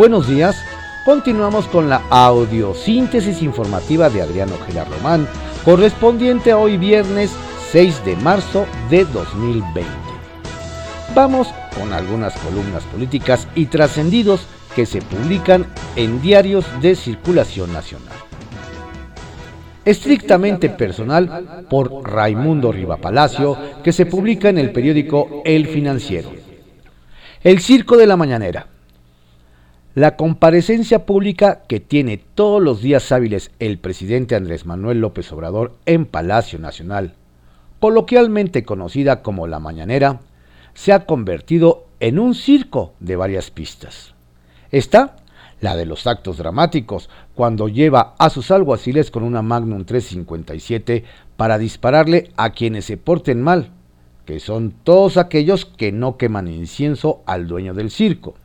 Buenos días, continuamos con la audiosíntesis informativa de Adriano Ojeda Román, correspondiente a hoy viernes 6 de marzo de 2020. Vamos con algunas columnas políticas y trascendidos que se publican en diarios de circulación nacional. Estrictamente personal por Raimundo Rivapalacio, que se publica en el periódico El Financiero. El Circo de la Mañanera. La comparecencia pública que tiene todos los días hábiles el presidente Andrés Manuel López Obrador en Palacio Nacional, coloquialmente conocida como La Mañanera, se ha convertido en un circo de varias pistas. Está la de los actos dramáticos, cuando lleva a sus alguaciles con una Magnum 357 para dispararle a quienes se porten mal, que son todos aquellos que no queman incienso al dueño del circo.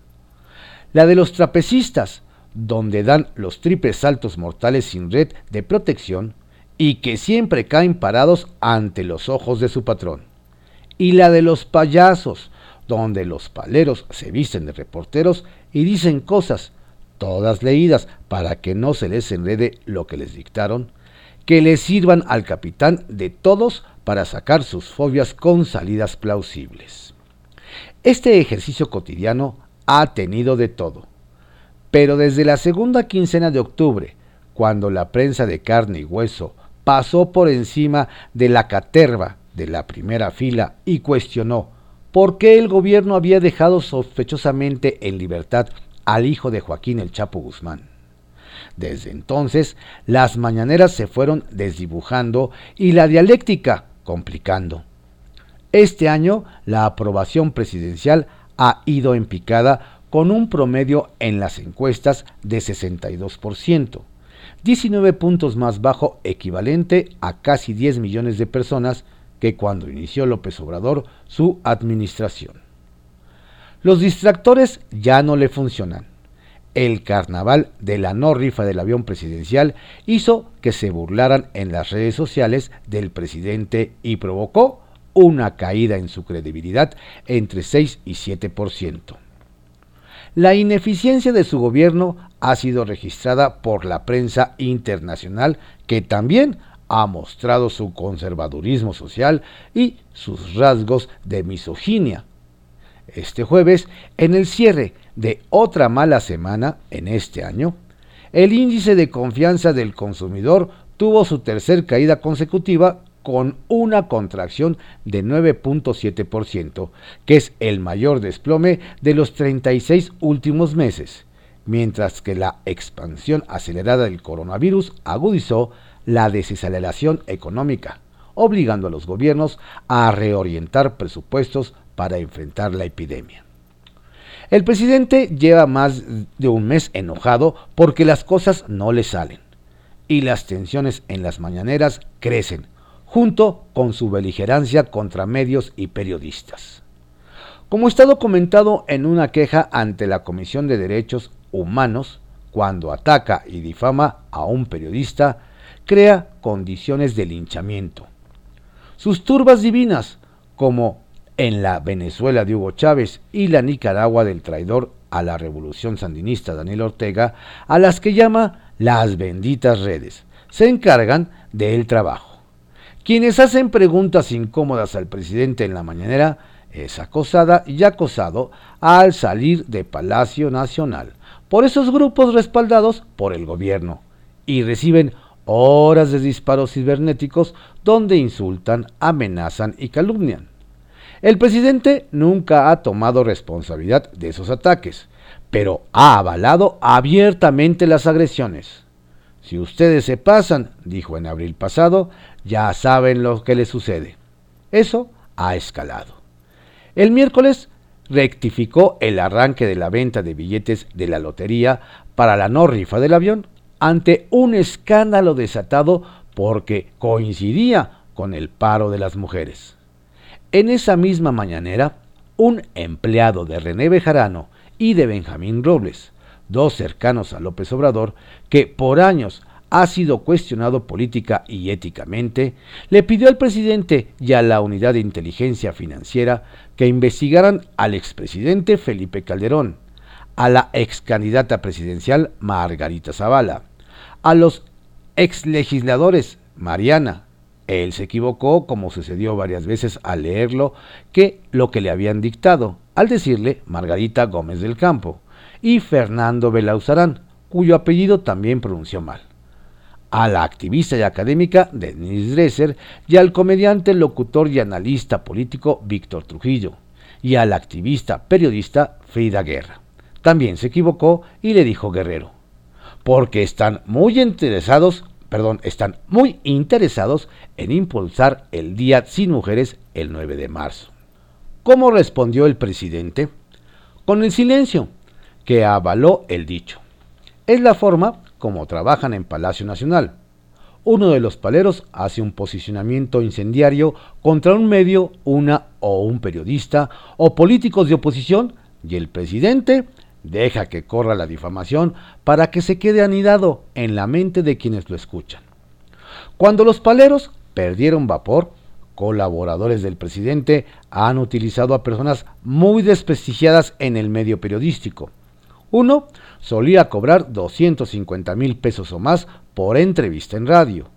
La de los trapecistas, donde dan los triples saltos mortales sin red de protección y que siempre caen parados ante los ojos de su patrón. Y la de los payasos, donde los paleros se visten de reporteros y dicen cosas, todas leídas para que no se les enrede lo que les dictaron, que les sirvan al capitán de todos para sacar sus fobias con salidas plausibles. Este ejercicio cotidiano ha tenido de todo, pero desde la segunda quincena de octubre, cuando la prensa de carne y hueso pasó por encima de la caterva de la primera fila y cuestionó por qué el gobierno había dejado sospechosamente en libertad al hijo de Joaquín el Chapo Guzmán. Desde entonces, las mañaneras se fueron desdibujando y la dialéctica complicando. Este año, la aprobación presidencial ha ido en picada con un promedio en las encuestas de 62%, 19 puntos más bajo equivalente a casi 10 millones de personas que cuando inició López Obrador su administración. Los distractores ya no le funcionan. El carnaval de la no rifa del avión presidencial hizo que se burlaran en las redes sociales del presidente y provocó una caída en su credibilidad entre 6 y 7%. La ineficiencia de su gobierno ha sido registrada por la prensa internacional que también ha mostrado su conservadurismo social y sus rasgos de misoginia este jueves, en el cierre de otra mala semana en este año, el índice de confianza del consumidor tuvo su tercer caída consecutiva con una contracción de 9.7%, que es el mayor desplome de los 36 últimos meses, mientras que la expansión acelerada del coronavirus agudizó la desaceleración económica, obligando a los gobiernos a reorientar presupuestos para enfrentar la epidemia. El presidente lleva más de un mes enojado porque las cosas no le salen y las tensiones en las mañaneras crecen, junto con su beligerancia contra medios y periodistas. Como está documentado en una queja ante la Comisión de Derechos Humanos, cuando ataca y difama a un periodista, crea condiciones de linchamiento. Sus turbas divinas, como en la Venezuela de Hugo Chávez y la Nicaragua del traidor a la revolución sandinista Daniel Ortega, a las que llama las benditas redes, se encargan del trabajo. Quienes hacen preguntas incómodas al presidente en la mañanera es acosada y acosado al salir de Palacio Nacional por esos grupos respaldados por el gobierno y reciben horas de disparos cibernéticos donde insultan, amenazan y calumnian. El presidente nunca ha tomado responsabilidad de esos ataques, pero ha avalado abiertamente las agresiones. Si ustedes se pasan, dijo en abril pasado, ya saben lo que les sucede. Eso ha escalado. El miércoles rectificó el arranque de la venta de billetes de la lotería para la no rifa del avión ante un escándalo desatado porque coincidía con el paro de las mujeres. En esa misma mañanera, un empleado de René Bejarano y de Benjamín Robles, dos cercanos a López Obrador, que por años ha sido cuestionado política y éticamente, le pidió al presidente y a la unidad de inteligencia financiera que investigaran al expresidente Felipe Calderón, a la ex candidata presidencial Margarita Zavala, a los ex legisladores Mariana, él se equivocó, como sucedió varias veces al leerlo, que lo que le habían dictado, al decirle Margarita Gómez del Campo, y Fernando Belauzarán, cuyo apellido también pronunció mal. A la activista y académica Denise Dresser y al comediante, locutor y analista político Víctor Trujillo, y a la activista periodista Frida Guerra. También se equivocó y le dijo Guerrero, porque están muy interesados perdón, están muy interesados en impulsar el Día Sin Mujeres el 9 de marzo. ¿Cómo respondió el presidente? Con el silencio, que avaló el dicho. Es la forma como trabajan en Palacio Nacional. Uno de los paleros hace un posicionamiento incendiario contra un medio, una o un periodista o políticos de oposición y el presidente Deja que corra la difamación para que se quede anidado en la mente de quienes lo escuchan. Cuando los paleros perdieron vapor, colaboradores del presidente han utilizado a personas muy desprestigiadas en el medio periodístico. Uno solía cobrar 250 mil pesos o más por entrevista en radio.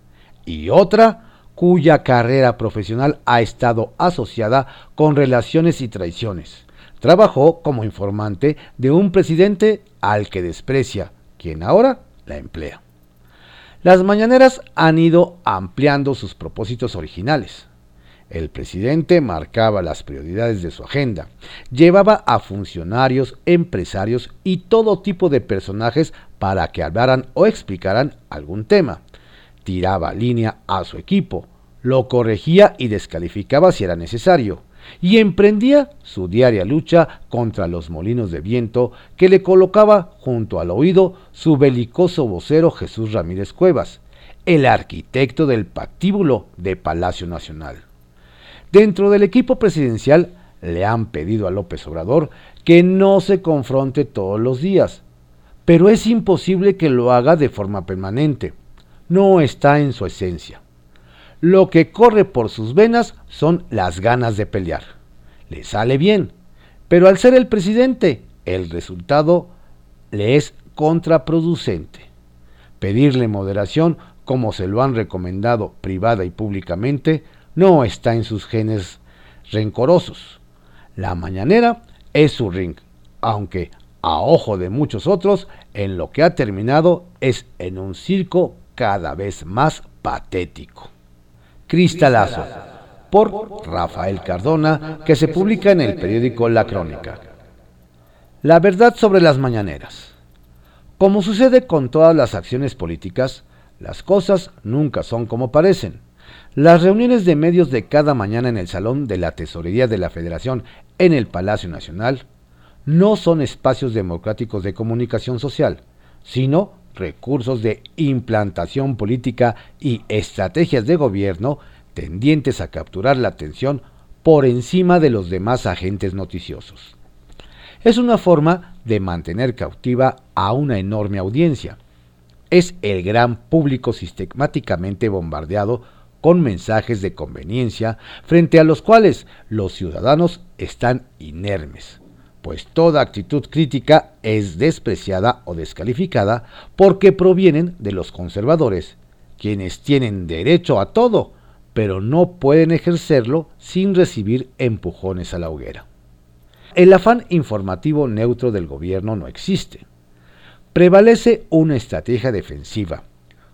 Y otra cuya carrera profesional ha estado asociada con relaciones y traiciones Trabajó como informante de un presidente al que desprecia, quien ahora la emplea. Las mañaneras han ido ampliando sus propósitos originales. El presidente marcaba las prioridades de su agenda, llevaba a funcionarios, empresarios y todo tipo de personajes para que hablaran o explicaran algún tema. Tiraba línea a su equipo, lo corregía y descalificaba si era necesario y emprendía su diaria lucha contra los molinos de viento que le colocaba junto al oído su belicoso vocero Jesús Ramírez Cuevas, el arquitecto del pactíbulo de Palacio Nacional. Dentro del equipo presidencial le han pedido a López Obrador que no se confronte todos los días, pero es imposible que lo haga de forma permanente. No está en su esencia. Lo que corre por sus venas son las ganas de pelear. Le sale bien, pero al ser el presidente, el resultado le es contraproducente. Pedirle moderación, como se lo han recomendado privada y públicamente, no está en sus genes rencorosos. La mañanera es su ring, aunque a ojo de muchos otros, en lo que ha terminado es en un circo cada vez más patético. Cristalazo, por Rafael Cardona, que se publica en el periódico La Crónica. La verdad sobre las mañaneras. Como sucede con todas las acciones políticas, las cosas nunca son como parecen. Las reuniones de medios de cada mañana en el Salón de la Tesorería de la Federación en el Palacio Nacional no son espacios democráticos de comunicación social, sino recursos de implantación política y estrategias de gobierno tendientes a capturar la atención por encima de los demás agentes noticiosos. Es una forma de mantener cautiva a una enorme audiencia. Es el gran público sistemáticamente bombardeado con mensajes de conveniencia frente a los cuales los ciudadanos están inermes pues toda actitud crítica es despreciada o descalificada porque provienen de los conservadores, quienes tienen derecho a todo, pero no pueden ejercerlo sin recibir empujones a la hoguera. El afán informativo neutro del gobierno no existe. Prevalece una estrategia defensiva,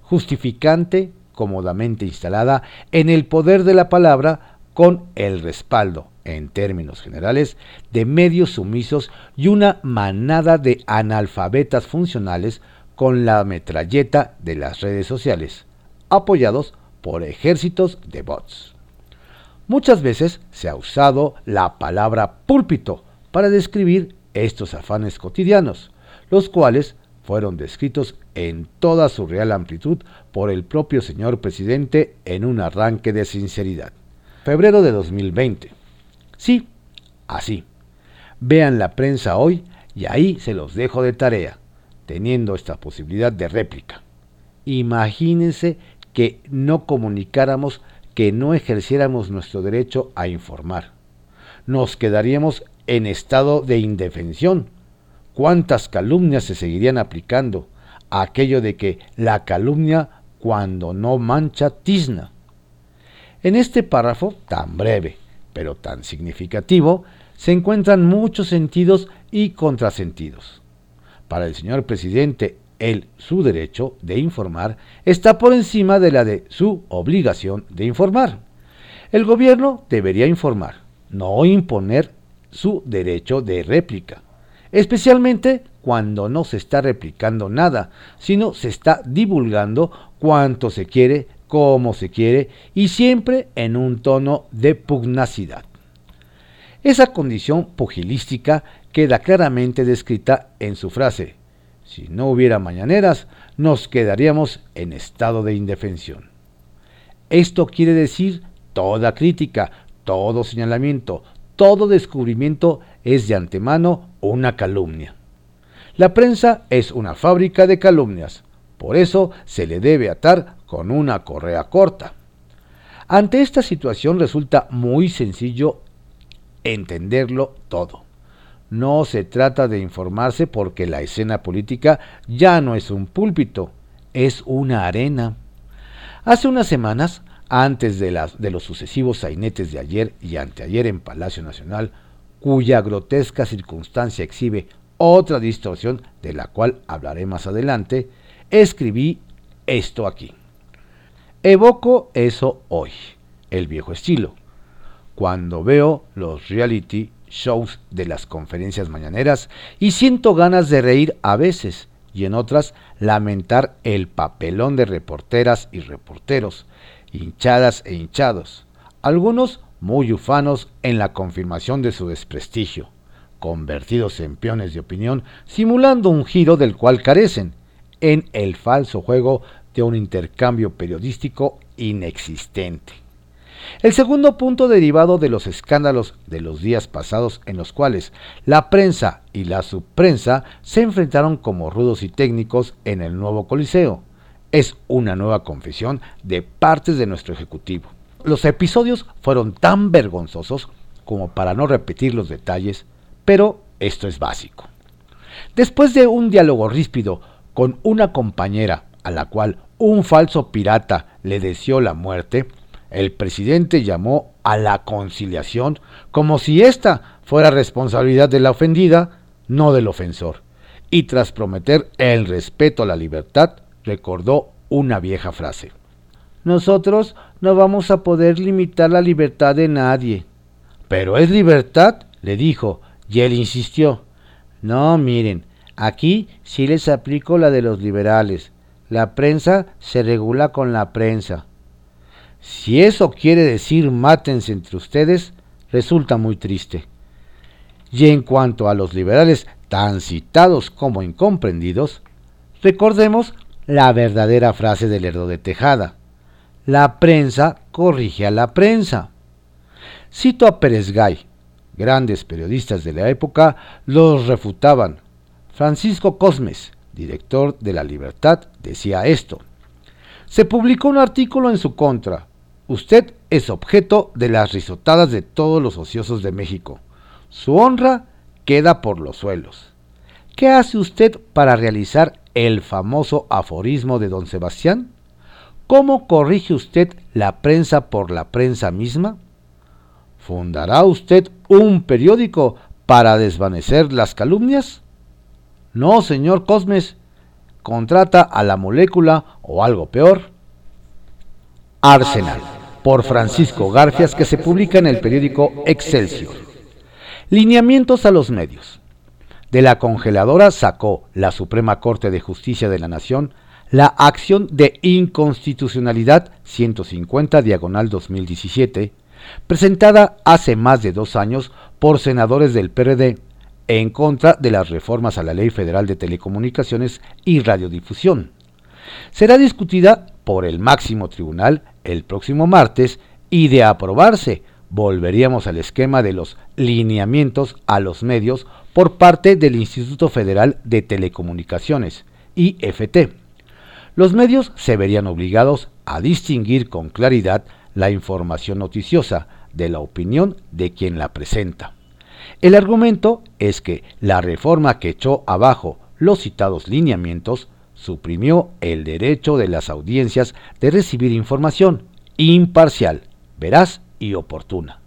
justificante, cómodamente instalada en el poder de la palabra con el respaldo, en términos generales, de medios sumisos y una manada de analfabetas funcionales con la metralleta de las redes sociales, apoyados por ejércitos de bots. Muchas veces se ha usado la palabra púlpito para describir estos afanes cotidianos, los cuales fueron descritos en toda su real amplitud por el propio señor presidente en un arranque de sinceridad. Febrero de 2020. Sí, así. Vean la prensa hoy y ahí se los dejo de tarea, teniendo esta posibilidad de réplica. Imagínense que no comunicáramos, que no ejerciéramos nuestro derecho a informar. Nos quedaríamos en estado de indefensión, cuántas calumnias se seguirían aplicando, aquello de que la calumnia cuando no mancha tizna. En este párrafo, tan breve, pero tan significativo, se encuentran muchos sentidos y contrasentidos. Para el señor presidente, el su derecho de informar está por encima de la de su obligación de informar. El gobierno debería informar, no imponer su derecho de réplica, especialmente cuando no se está replicando nada, sino se está divulgando cuanto se quiere, como se quiere y siempre en un tono de pugnacidad. Esa condición pugilística queda claramente descrita en su frase, si no hubiera mañaneras, nos quedaríamos en estado de indefensión. Esto quiere decir toda crítica, todo señalamiento, todo descubrimiento es de antemano una calumnia. La prensa es una fábrica de calumnias, por eso se le debe atar con una correa corta. Ante esta situación resulta muy sencillo entenderlo todo. No se trata de informarse porque la escena política ya no es un púlpito, es una arena. Hace unas semanas, antes de, las, de los sucesivos sainetes de ayer y anteayer en Palacio Nacional, cuya grotesca circunstancia exhibe otra distorsión de la cual hablaré más adelante, escribí esto aquí. Evoco eso hoy, el viejo estilo. Cuando veo los reality shows de las conferencias mañaneras y siento ganas de reír a veces y en otras lamentar el papelón de reporteras y reporteros, hinchadas e hinchados, algunos muy ufanos en la confirmación de su desprestigio, convertidos en peones de opinión, simulando un giro del cual carecen, en el falso juego de un intercambio periodístico inexistente. El segundo punto derivado de los escándalos de los días pasados en los cuales la prensa y la subprensa se enfrentaron como rudos y técnicos en el nuevo Coliseo. Es una nueva confesión de partes de nuestro Ejecutivo. Los episodios fueron tan vergonzosos como para no repetir los detalles pero esto es básico. Después de un diálogo ríspido con una compañera a la cual un falso pirata le deseó la muerte, el presidente llamó a la conciliación como si ésta fuera responsabilidad de la ofendida, no del ofensor, y tras prometer el respeto a la libertad, recordó una vieja frase. Nosotros no vamos a poder limitar la libertad de nadie. Pero es libertad, le dijo, y él insistió, no, miren, aquí sí les aplico la de los liberales. La prensa se regula con la prensa. Si eso quiere decir mátense entre ustedes, resulta muy triste. Y en cuanto a los liberales tan citados como incomprendidos, recordemos la verdadera frase del Lerdo de Tejada. La prensa corrige a la prensa. Cito a Pérez Gay, grandes periodistas de la época los refutaban. Francisco Cosmes, director de La Libertad, decía esto. Se publicó un artículo en su contra. Usted es objeto de las risotadas de todos los ociosos de México. Su honra queda por los suelos. ¿Qué hace usted para realizar el famoso aforismo de don Sebastián? ¿Cómo corrige usted la prensa por la prensa misma? ¿Fundará usted un periódico para desvanecer las calumnias? No, señor Cosmes, contrata a la molécula o algo peor. Arsenal, por Francisco Garfias, que se publica en el periódico Excelsior. Lineamientos a los medios. De la congeladora sacó la Suprema Corte de Justicia de la Nación la acción de inconstitucionalidad 150 diagonal 2017 presentada hace más de dos años por senadores del PRD en contra de las reformas a la Ley Federal de Telecomunicaciones y Radiodifusión. Será discutida por el máximo tribunal el próximo martes y de aprobarse volveríamos al esquema de los lineamientos a los medios por parte del Instituto Federal de Telecomunicaciones, IFT. Los medios se verían obligados a distinguir con claridad la información noticiosa de la opinión de quien la presenta. El argumento es que la reforma que echó abajo los citados lineamientos suprimió el derecho de las audiencias de recibir información imparcial, veraz y oportuna.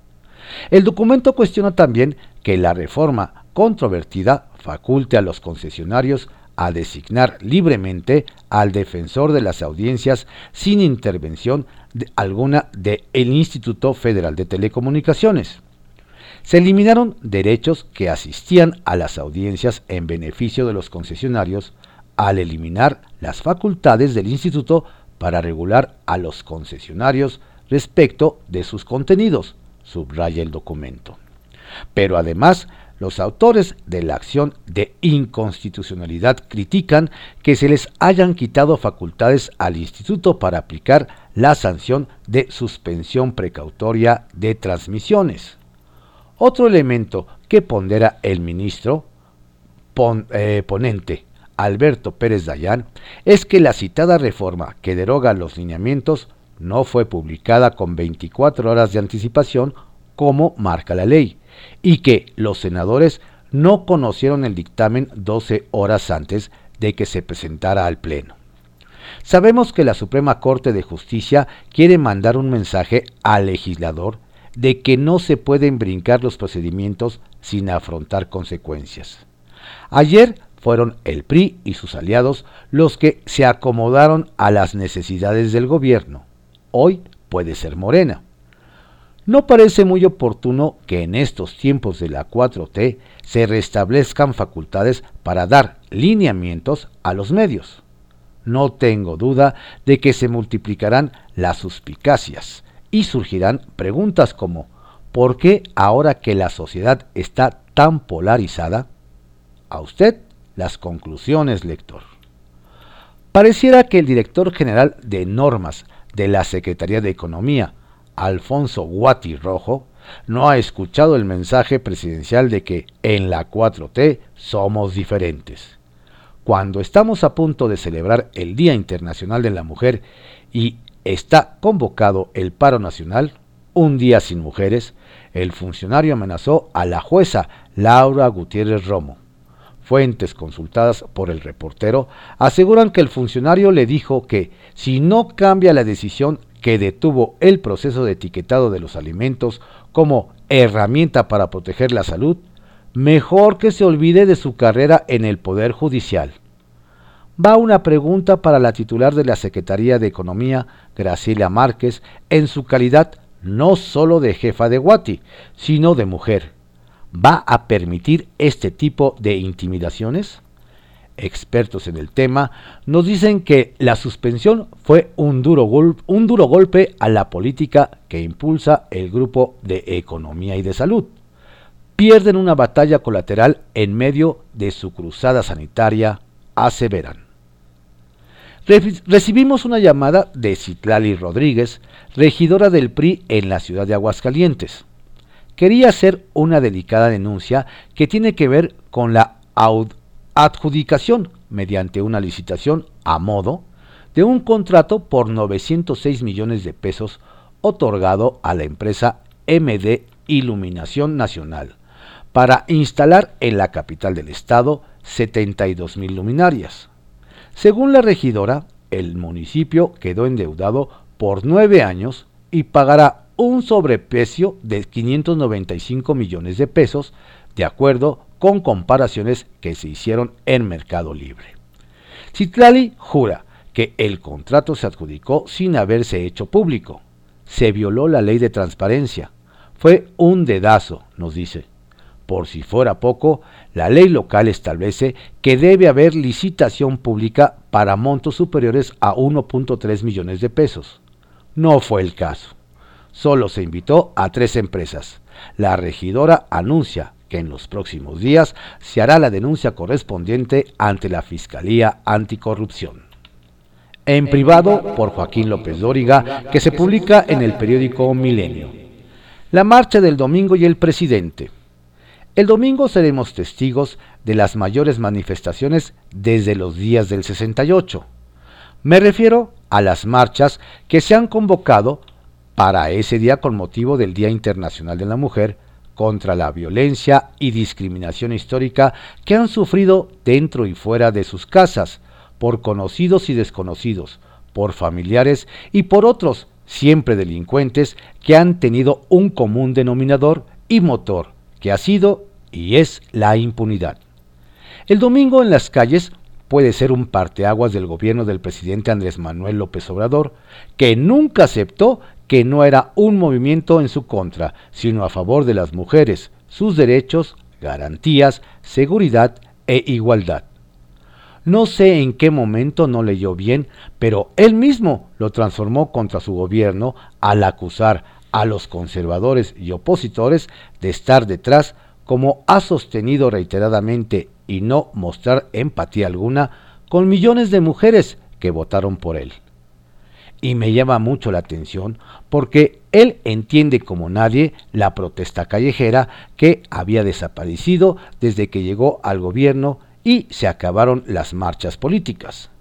El documento cuestiona también que la reforma controvertida faculte a los concesionarios a designar libremente al defensor de las audiencias sin intervención alguna del Instituto Federal de Telecomunicaciones. Se eliminaron derechos que asistían a las audiencias en beneficio de los concesionarios al eliminar las facultades del instituto para regular a los concesionarios respecto de sus contenidos, subraya el documento. Pero además los autores de la acción de inconstitucionalidad critican que se les hayan quitado facultades al instituto para aplicar la sanción de suspensión precautoria de transmisiones. Otro elemento que pondera el ministro eh, ponente Alberto Pérez Dayán es que la citada reforma que deroga los lineamientos no fue publicada con 24 horas de anticipación como marca la ley y que los senadores no conocieron el dictamen 12 horas antes de que se presentara al Pleno. Sabemos que la Suprema Corte de Justicia quiere mandar un mensaje al legislador de que no se pueden brincar los procedimientos sin afrontar consecuencias. Ayer fueron el PRI y sus aliados los que se acomodaron a las necesidades del gobierno. Hoy puede ser Morena. No parece muy oportuno que en estos tiempos de la 4T se restablezcan facultades para dar lineamientos a los medios. No tengo duda de que se multiplicarán las suspicacias y surgirán preguntas como ¿por qué ahora que la sociedad está tan polarizada? A usted las conclusiones, lector. Pareciera que el director general de normas de la Secretaría de Economía, Alfonso Guati Rojo, no ha escuchado el mensaje presidencial de que en la 4T somos diferentes. Cuando estamos a punto de celebrar el Día Internacional de la Mujer y está convocado el paro nacional, un día sin mujeres, el funcionario amenazó a la jueza Laura Gutiérrez Romo. Fuentes consultadas por el reportero aseguran que el funcionario le dijo que si no cambia la decisión que detuvo el proceso de etiquetado de los alimentos como herramienta para proteger la salud, mejor que se olvide de su carrera en el Poder Judicial. Va una pregunta para la titular de la Secretaría de Economía, Graciela Márquez, en su calidad no solo de jefa de Guati, sino de mujer. ¿Va a permitir este tipo de intimidaciones? expertos en el tema, nos dicen que la suspensión fue un duro, un duro, golpe a la política que impulsa el grupo de economía y de salud. Pierden una batalla colateral en medio de su cruzada sanitaria, aseveran. Recibimos una llamada de Citlali Rodríguez, regidora del PRI en la ciudad de Aguascalientes. Quería hacer una delicada denuncia que tiene que ver con la adjudicación mediante una licitación a modo de un contrato por 906 millones de pesos otorgado a la empresa MD Iluminación Nacional para instalar en la capital del estado 72 mil luminarias. Según la regidora, el municipio quedó endeudado por nueve años y pagará un sobreprecio de 595 millones de pesos, de acuerdo con comparaciones que se hicieron en Mercado Libre. Citlali jura que el contrato se adjudicó sin haberse hecho público. Se violó la ley de transparencia. Fue un dedazo, nos dice. Por si fuera poco, la ley local establece que debe haber licitación pública para montos superiores a 1.3 millones de pesos. No fue el caso. Solo se invitó a tres empresas. La regidora anuncia que en los próximos días se hará la denuncia correspondiente ante la Fiscalía Anticorrupción. En privado, por Joaquín López Dóriga, que se publica en el periódico Milenio. La marcha del domingo y el presidente. El domingo seremos testigos de las mayores manifestaciones desde los días del 68. Me refiero a las marchas que se han convocado para ese día con motivo del Día Internacional de la Mujer contra la violencia y discriminación histórica que han sufrido dentro y fuera de sus casas, por conocidos y desconocidos, por familiares y por otros, siempre delincuentes, que han tenido un común denominador y motor, ha sido y es la impunidad. El domingo en las calles puede ser un parteaguas del gobierno del presidente Andrés Manuel López Obrador, que nunca aceptó que no era un movimiento en su contra, sino a favor de las mujeres, sus derechos, garantías, seguridad e igualdad. No sé en qué momento no leyó bien, pero él mismo lo transformó contra su gobierno al acusar a los conservadores y opositores de estar detrás, como ha sostenido reiteradamente, y no mostrar empatía alguna con millones de mujeres que votaron por él. Y me llama mucho la atención porque él entiende como nadie la protesta callejera que había desaparecido desde que llegó al gobierno y se acabaron las marchas políticas.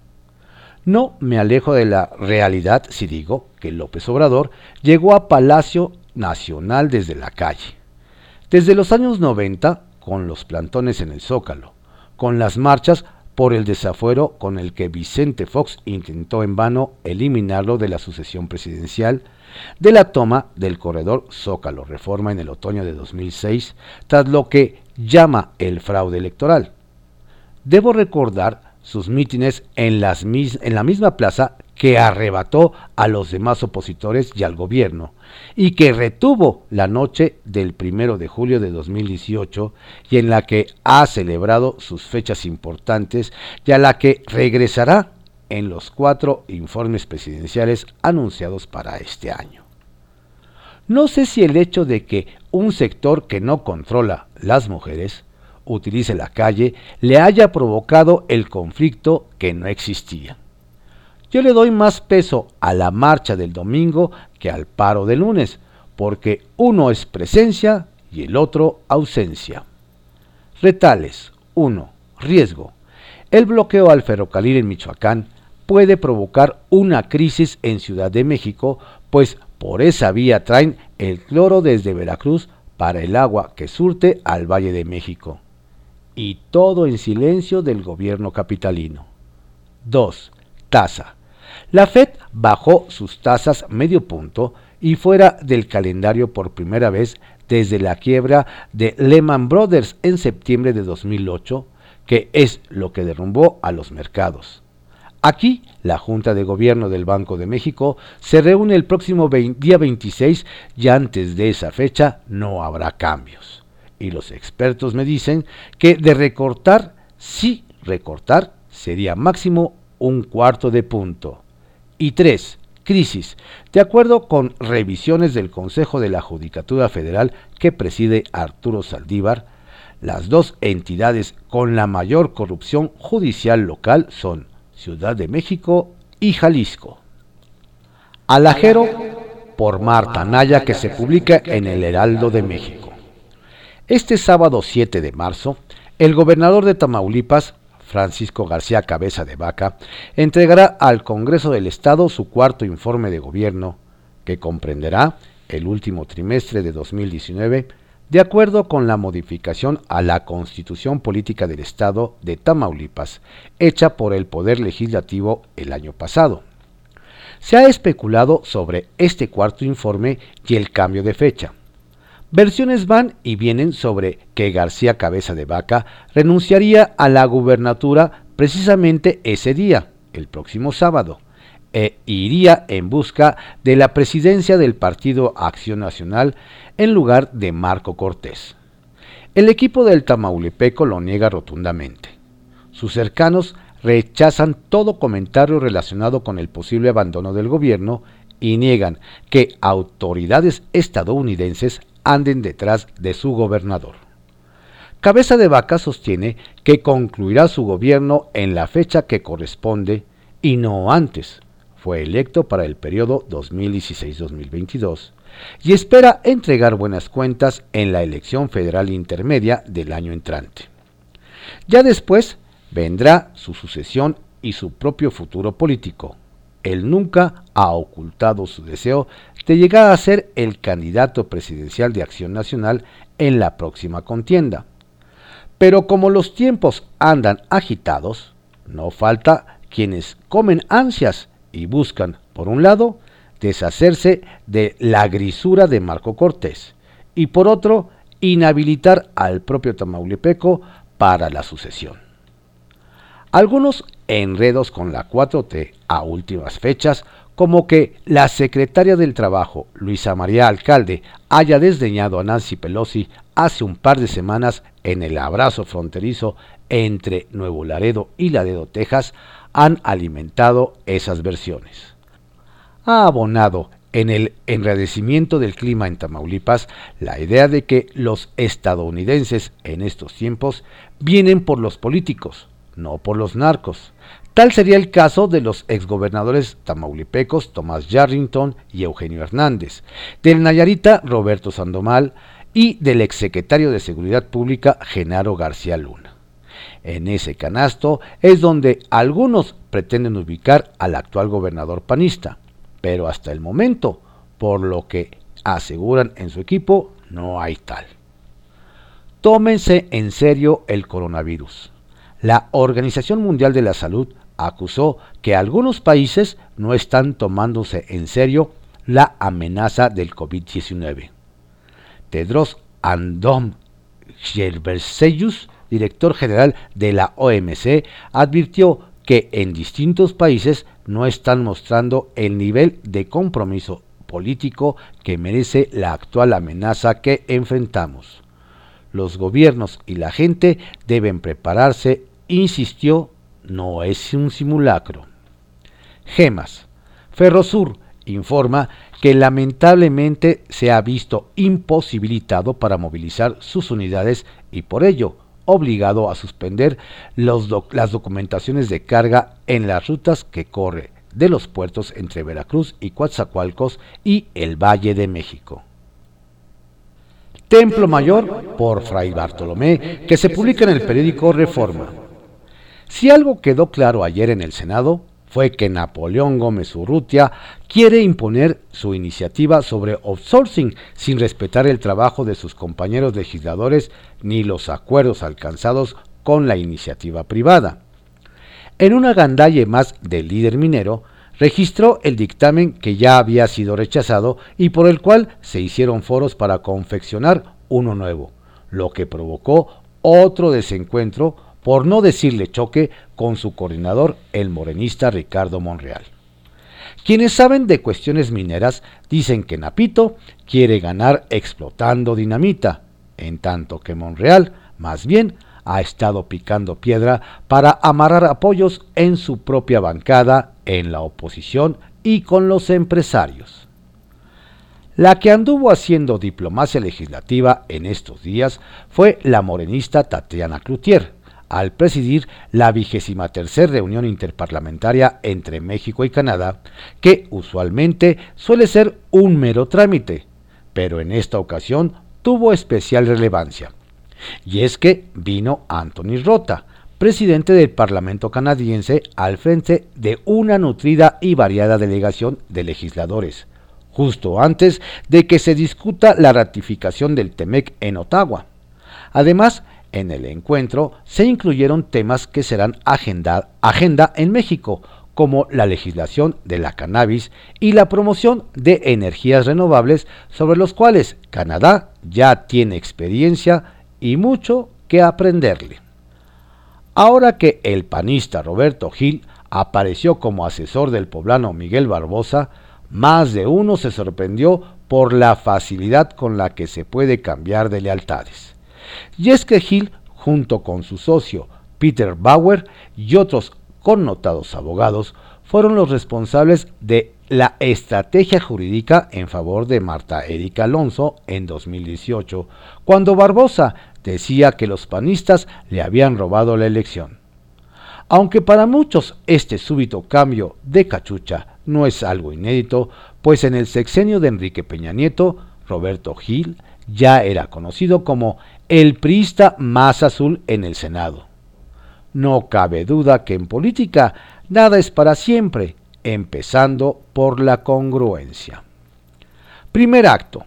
No me alejo de la realidad si digo que López Obrador llegó a Palacio Nacional desde la calle. Desde los años 90, con los plantones en el Zócalo, con las marchas por el desafuero con el que Vicente Fox intentó en vano eliminarlo de la sucesión presidencial, de la toma del corredor Zócalo Reforma en el otoño de 2006, tras lo que llama el fraude electoral. Debo recordar sus mítines en, en la misma plaza que arrebató a los demás opositores y al gobierno, y que retuvo la noche del primero de julio de 2018 y en la que ha celebrado sus fechas importantes y a la que regresará en los cuatro informes presidenciales anunciados para este año. No sé si el hecho de que un sector que no controla las mujeres utilice la calle le haya provocado el conflicto que no existía. Yo le doy más peso a la marcha del domingo que al paro del lunes, porque uno es presencia y el otro ausencia. Retales 1. Riesgo. El bloqueo al ferrocarril en Michoacán puede provocar una crisis en Ciudad de México, pues por esa vía traen el cloro desde Veracruz para el agua que surte al Valle de México y todo en silencio del gobierno capitalino. 2. Tasa. La Fed bajó sus tasas medio punto y fuera del calendario por primera vez desde la quiebra de Lehman Brothers en septiembre de 2008, que es lo que derrumbó a los mercados. Aquí, la Junta de Gobierno del Banco de México se reúne el próximo día 26 y antes de esa fecha no habrá cambios y los expertos me dicen que de recortar, sí recortar, sería máximo un cuarto de punto. Y tres, crisis. De acuerdo con revisiones del Consejo de la Judicatura Federal que preside Arturo Saldívar, las dos entidades con la mayor corrupción judicial local son Ciudad de México y Jalisco. Alajero por Marta Naya que se publica en el Heraldo de México. Este sábado 7 de marzo, el gobernador de Tamaulipas, Francisco García Cabeza de Vaca, entregará al Congreso del Estado su cuarto informe de gobierno, que comprenderá el último trimestre de 2019, de acuerdo con la modificación a la Constitución Política del Estado de Tamaulipas, hecha por el Poder Legislativo el año pasado. Se ha especulado sobre este cuarto informe y el cambio de fecha. Versiones van y vienen sobre que García Cabeza de Vaca renunciaría a la gubernatura precisamente ese día, el próximo sábado, e iría en busca de la presidencia del Partido Acción Nacional en lugar de Marco Cortés. El equipo del Tamaulipeco lo niega rotundamente. Sus cercanos rechazan todo comentario relacionado con el posible abandono del gobierno y niegan que autoridades estadounidenses anden detrás de su gobernador. Cabeza de Vaca sostiene que concluirá su gobierno en la fecha que corresponde y no antes. Fue electo para el periodo 2016-2022 y espera entregar buenas cuentas en la elección federal intermedia del año entrante. Ya después vendrá su sucesión y su propio futuro político. Él nunca ha ocultado su deseo de llegar a ser el candidato presidencial de Acción Nacional en la próxima contienda. Pero como los tiempos andan agitados, no falta quienes comen ansias y buscan, por un lado, deshacerse de la grisura de Marco Cortés y por otro, inhabilitar al propio Tamaulipeco para la sucesión. Algunos enredos con la 4T a últimas fechas, como que la secretaria del Trabajo, Luisa María Alcalde, haya desdeñado a Nancy Pelosi hace un par de semanas en el abrazo fronterizo entre Nuevo Laredo y Laredo, Texas, han alimentado esas versiones. Ha abonado en el enradecimiento del clima en Tamaulipas la idea de que los estadounidenses en estos tiempos vienen por los políticos, no por los narcos. Tal sería el caso de los exgobernadores tamaulipecos Tomás Yarrington y Eugenio Hernández, del Nayarita Roberto Sandomal y del exsecretario de Seguridad Pública Genaro García Luna. En ese canasto es donde algunos pretenden ubicar al actual gobernador panista, pero hasta el momento, por lo que aseguran en su equipo, no hay tal. Tómense en serio el coronavirus. La Organización Mundial de la Salud acusó que algunos países no están tomándose en serio la amenaza del COVID-19. Tedros Andom Ghebreyesus, director general de la OMC, advirtió que en distintos países no están mostrando el nivel de compromiso político que merece la actual amenaza que enfrentamos. Los gobiernos y la gente deben prepararse, insistió, no es un simulacro. Gemas. Ferrosur informa que lamentablemente se ha visto imposibilitado para movilizar sus unidades y por ello obligado a suspender las documentaciones de carga en las rutas que corre de los puertos entre Veracruz y Coatzacoalcos y el Valle de México. Templo Mayor por Fray Bartolomé, que se publica en el periódico Reforma. Si algo quedó claro ayer en el Senado, fue que Napoleón Gómez Urrutia quiere imponer su iniciativa sobre outsourcing sin respetar el trabajo de sus compañeros legisladores ni los acuerdos alcanzados con la iniciativa privada. En una gandalle más del líder minero, registró el dictamen que ya había sido rechazado y por el cual se hicieron foros para confeccionar uno nuevo, lo que provocó otro desencuentro por no decirle choque, con su coordinador, el morenista Ricardo Monreal. Quienes saben de cuestiones mineras dicen que Napito quiere ganar explotando dinamita, en tanto que Monreal, más bien, ha estado picando piedra para amarrar apoyos en su propia bancada, en la oposición y con los empresarios. La que anduvo haciendo diplomacia legislativa en estos días fue la morenista Tatiana Cloutier, al presidir la vigésima tercera reunión interparlamentaria entre México y Canadá, que usualmente suele ser un mero trámite, pero en esta ocasión tuvo especial relevancia. Y es que vino Anthony Rota, presidente del Parlamento canadiense, al frente de una nutrida y variada delegación de legisladores, justo antes de que se discuta la ratificación del TEMEC en Ottawa. Además, en el encuentro se incluyeron temas que serán agenda, en México, como la legislación de la cannabis y la promoción de energías renovables sobre los cuales Canadá ya tiene experiencia y mucho que aprenderle. Ahora que el panista Roberto Gil apareció como asesor del poblano Miguel Barbosa, más de uno se sorprendió por la facilidad con la que se puede cambiar de lealtades. Y es que Hill, junto con su socio Peter Bauer y otros connotados abogados, fueron los responsables de la estrategia jurídica en favor de Marta Erika Alonso en 2018, cuando Barbosa decía que los panistas le habían robado la elección. Aunque para muchos este súbito cambio de cachucha no es algo inédito, pues en el sexenio de Enrique Peña Nieto, Roberto Gil ya era conocido como el priista más azul en el Senado. No cabe duda que en política nada es para siempre, empezando por la congruencia. Primer acto.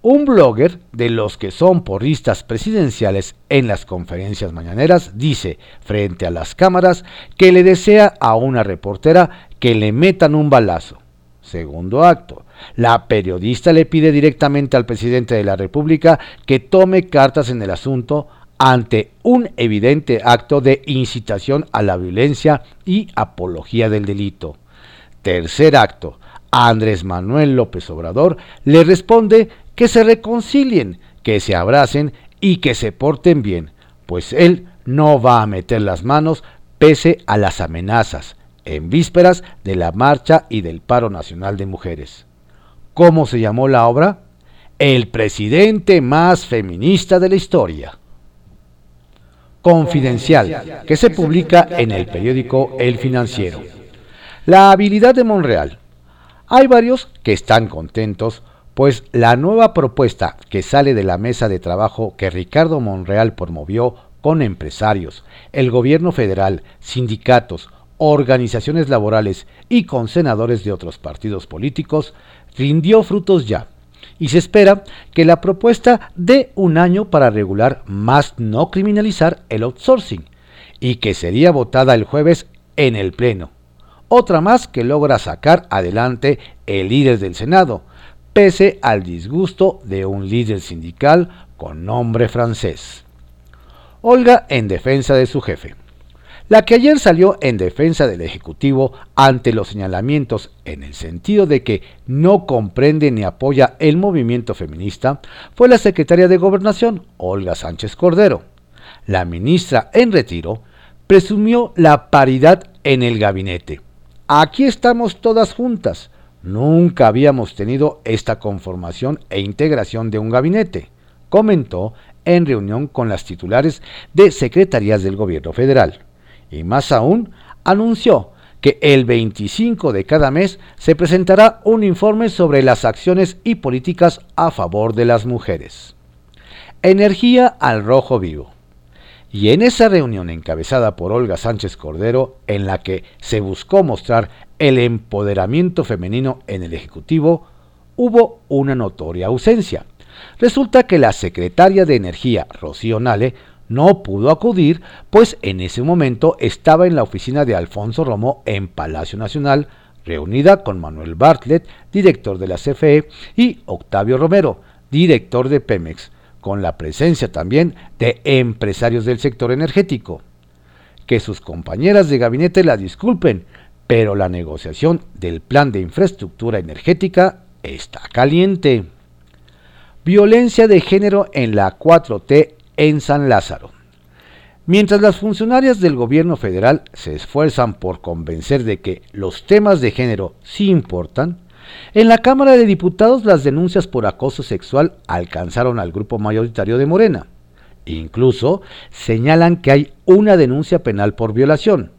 Un blogger de los que son porristas presidenciales en las conferencias mañaneras dice frente a las cámaras que le desea a una reportera que le metan un balazo. Segundo acto. La periodista le pide directamente al presidente de la República que tome cartas en el asunto ante un evidente acto de incitación a la violencia y apología del delito. Tercer acto. Andrés Manuel López Obrador le responde que se reconcilien, que se abracen y que se porten bien, pues él no va a meter las manos pese a las amenazas, en vísperas de la marcha y del paro nacional de mujeres. ¿Cómo se llamó la obra? El presidente más feminista de la historia. Confidencial, que se publica en el periódico El Financiero. La habilidad de Monreal. Hay varios que están contentos, pues la nueva propuesta que sale de la mesa de trabajo que Ricardo Monreal promovió con empresarios, el gobierno federal, sindicatos, organizaciones laborales y con senadores de otros partidos políticos, rindió frutos ya y se espera que la propuesta dé un año para regular más no criminalizar el outsourcing y que sería votada el jueves en el Pleno. Otra más que logra sacar adelante el líder del Senado, pese al disgusto de un líder sindical con nombre francés. Olga en defensa de su jefe la que ayer salió en defensa del Ejecutivo ante los señalamientos en el sentido de que no comprende ni apoya el movimiento feminista, fue la secretaria de Gobernación, Olga Sánchez Cordero. La ministra en retiro presumió la paridad en el gabinete. Aquí estamos todas juntas. Nunca habíamos tenido esta conformación e integración de un gabinete, comentó en reunión con las titulares de secretarías del gobierno federal y más aún, anunció que el 25 de cada mes se presentará un informe sobre las acciones y políticas a favor de las mujeres. Energía al rojo vivo. Y en esa reunión encabezada por Olga Sánchez Cordero, en la que se buscó mostrar el empoderamiento femenino en el Ejecutivo, hubo una notoria ausencia. Resulta que la secretaria de Energía, Rocío Nale, no pudo acudir, pues en ese momento estaba en la oficina de Alfonso Romo en Palacio Nacional, reunida con Manuel Bartlett, director de la CFE, y Octavio Romero, director de Pemex, con la presencia también de empresarios del sector energético. Que sus compañeras de gabinete la disculpen, pero la negociación del plan de infraestructura energética está caliente. Violencia de género en la 4T en San Lázaro. Mientras las funcionarias del gobierno federal se esfuerzan por convencer de que los temas de género sí importan, en la Cámara de Diputados las denuncias por acoso sexual alcanzaron al grupo mayoritario de Morena. Incluso señalan que hay una denuncia penal por violación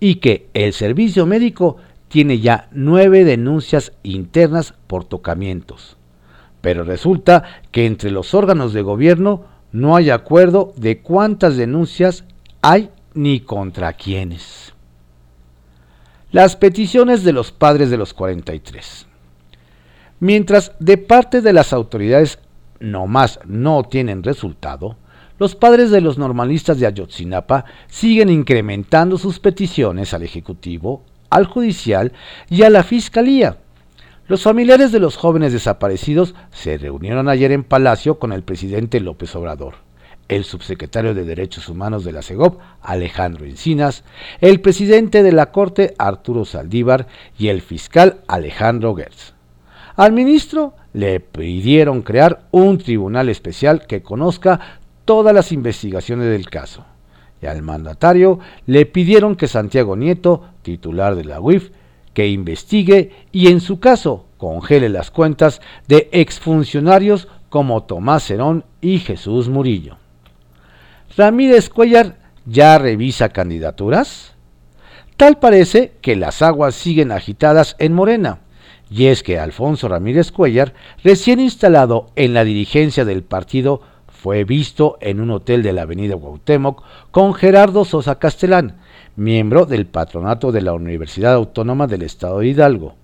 y que el servicio médico tiene ya nueve denuncias internas por tocamientos. Pero resulta que entre los órganos de gobierno no hay acuerdo de cuántas denuncias hay ni contra quiénes. Las peticiones de los padres de los 43. Mientras de parte de las autoridades nomás no tienen resultado, los padres de los normalistas de Ayotzinapa siguen incrementando sus peticiones al Ejecutivo, al Judicial y a la Fiscalía los familiares de los jóvenes desaparecidos se reunieron ayer en Palacio con el presidente López Obrador, el subsecretario de Derechos Humanos de la CEGOP, Alejandro Encinas, el presidente de la Corte, Arturo Saldívar, y el fiscal Alejandro Gertz. Al ministro le pidieron crear un tribunal especial que conozca todas las investigaciones del caso. Y al mandatario le pidieron que Santiago Nieto, titular de la UIF, que investigue y en su caso congele las cuentas de exfuncionarios como Tomás Herón y Jesús Murillo. Ramírez Cuellar ya revisa candidaturas. Tal parece que las aguas siguen agitadas en Morena, y es que Alfonso Ramírez Cuellar, recién instalado en la dirigencia del partido, fue visto en un hotel de la avenida Cuauhtémoc con Gerardo Sosa Castellán, miembro del patronato de la Universidad Autónoma del Estado de Hidalgo,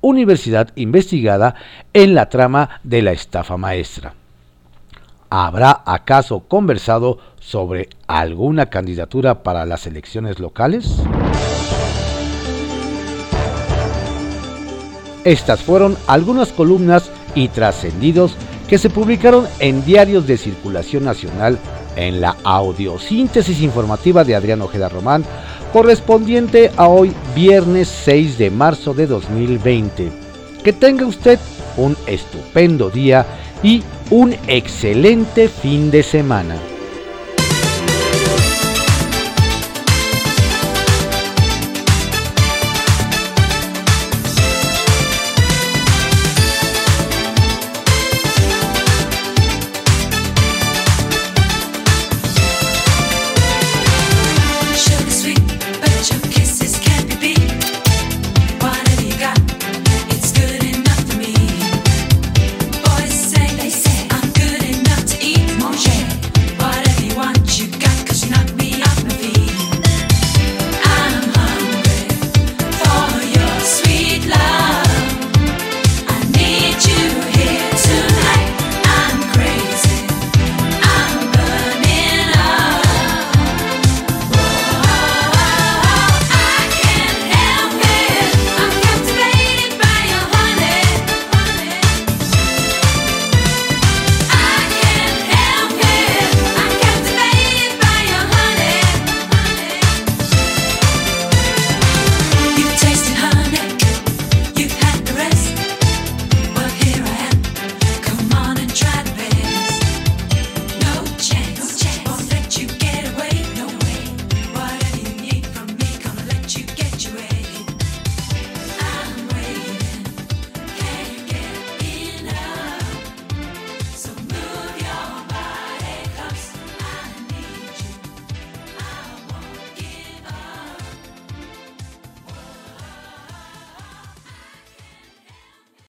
universidad investigada en la trama de la estafa maestra. ¿Habrá acaso conversado sobre alguna candidatura para las elecciones locales? Estas fueron algunas columnas y trascendidos que se publicaron en diarios de circulación nacional en la audiosíntesis informativa de Adrián Ojeda Román, correspondiente a hoy viernes 6 de marzo de 2020. Que tenga usted un estupendo día y un excelente fin de semana.